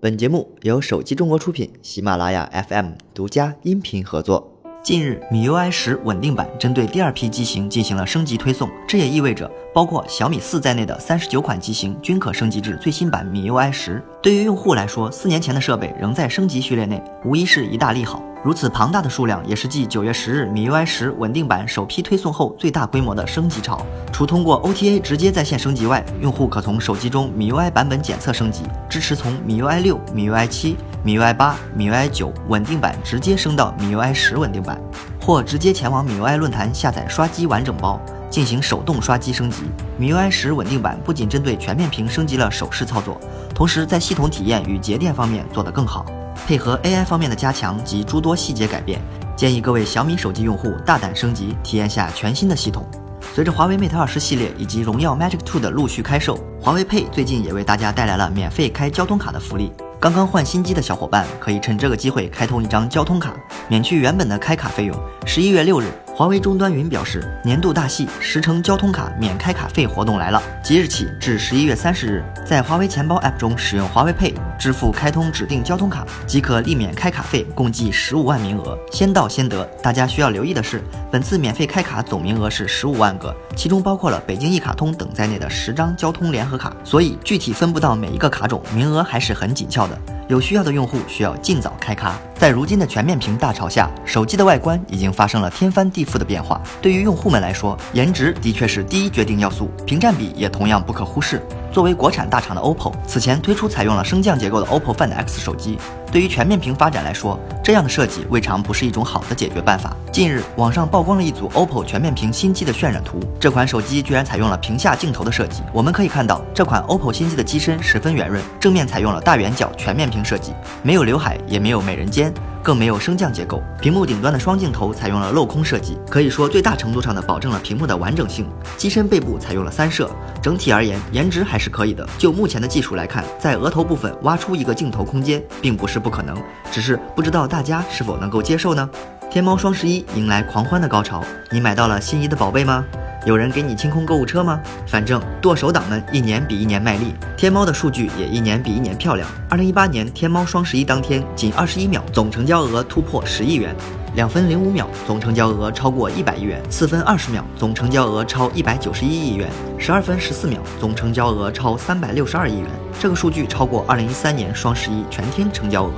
本节目由手机中国出品，喜马拉雅 FM 独家音频合作。近日，米 UI 十稳定版针对第二批机型进行了升级推送，这也意味着包括小米四在内的三十九款机型均可升级至最新版米 UI 十。对于用户来说，四年前的设备仍在升级序列内，无疑是一大利好。如此庞大的数量，也是继九月十日米 UI 十稳定版首批推送后最大规模的升级潮。除通过 OTA 直接在线升级外，用户可从手机中米 UI 版本检测升级，支持从米 UI 六、米 UI 七、米 UI 八、米 UI 九稳定版直接升到米 UI 十稳定版，或直接前往米 UI 论坛下载刷机完整包，进行手动刷机升级。米 UI 十稳定版不仅针对全面屏升级了手势操作，同时在系统体验与节电方面做得更好。配合 AI 方面的加强及诸多细节改变，建议各位小米手机用户大胆升级，体验下全新的系统。随着华为 Mate 20系列以及荣耀 Magic Two 的陆续开售，华为 Pay 最近也为大家带来了免费开交通卡的福利。刚刚换新机的小伙伴可以趁这个机会开通一张交通卡，免去原本的开卡费用。十一月六日。华为终端云表示，年度大戏十城交通卡免开卡费活动来了！即日起至十一月三十日，在华为钱包 App 中使用华为 Pay 支付开通指定交通卡，即可立免开卡费，共计十五万名额，先到先得。大家需要留意的是，本次免费开卡总名额是十五万个，其中包括了北京一卡通等在内的十张交通联合卡，所以具体分布到每一个卡种，名额还是很紧俏的。有需要的用户需要尽早开卡。在如今的全面屏大潮下，手机的外观已经发生了天翻地覆的变化。对于用户们来说，颜值的确是第一决定要素，屏占比也同样不可忽视。作为国产大厂的 OPPO，此前推出采用了升降结构的 OPPO Find X 手机，对于全面屏发展来说，这样的设计未尝不是一种好的解决办法。近日，网上曝光了一组 OPPO 全面屏新机的渲染图，这款手机居然采用了屏下镜头的设计。我们可以看到，这款 OPPO 新机的机身十分圆润，正面采用了大圆角全面屏设计，没有刘海，也没有美人尖。更没有升降结构，屏幕顶端的双镜头采用了镂空设计，可以说最大程度上的保证了屏幕的完整性。机身背部采用了三摄，整体而言颜值还是可以的。就目前的技术来看，在额头部分挖出一个镜头空间，并不是不可能，只是不知道大家是否能够接受呢？天猫双十一迎来狂欢的高潮，你买到了心仪的宝贝吗？有人给你清空购物车吗？反正剁手党们一年比一年卖力，天猫的数据也一年比一年漂亮。二零一八年天猫双十一当天，仅二十一秒总成交额突破十亿元，两分零五秒总成交额超过一百亿元，四分二十秒总成交额超一百九十一亿元，十二分十四秒总成交额超三百六十二亿元。这个数据超过二零一三年双十一全天成交额。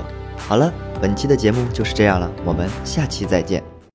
好了，本期的节目就是这样了，我们下期再见。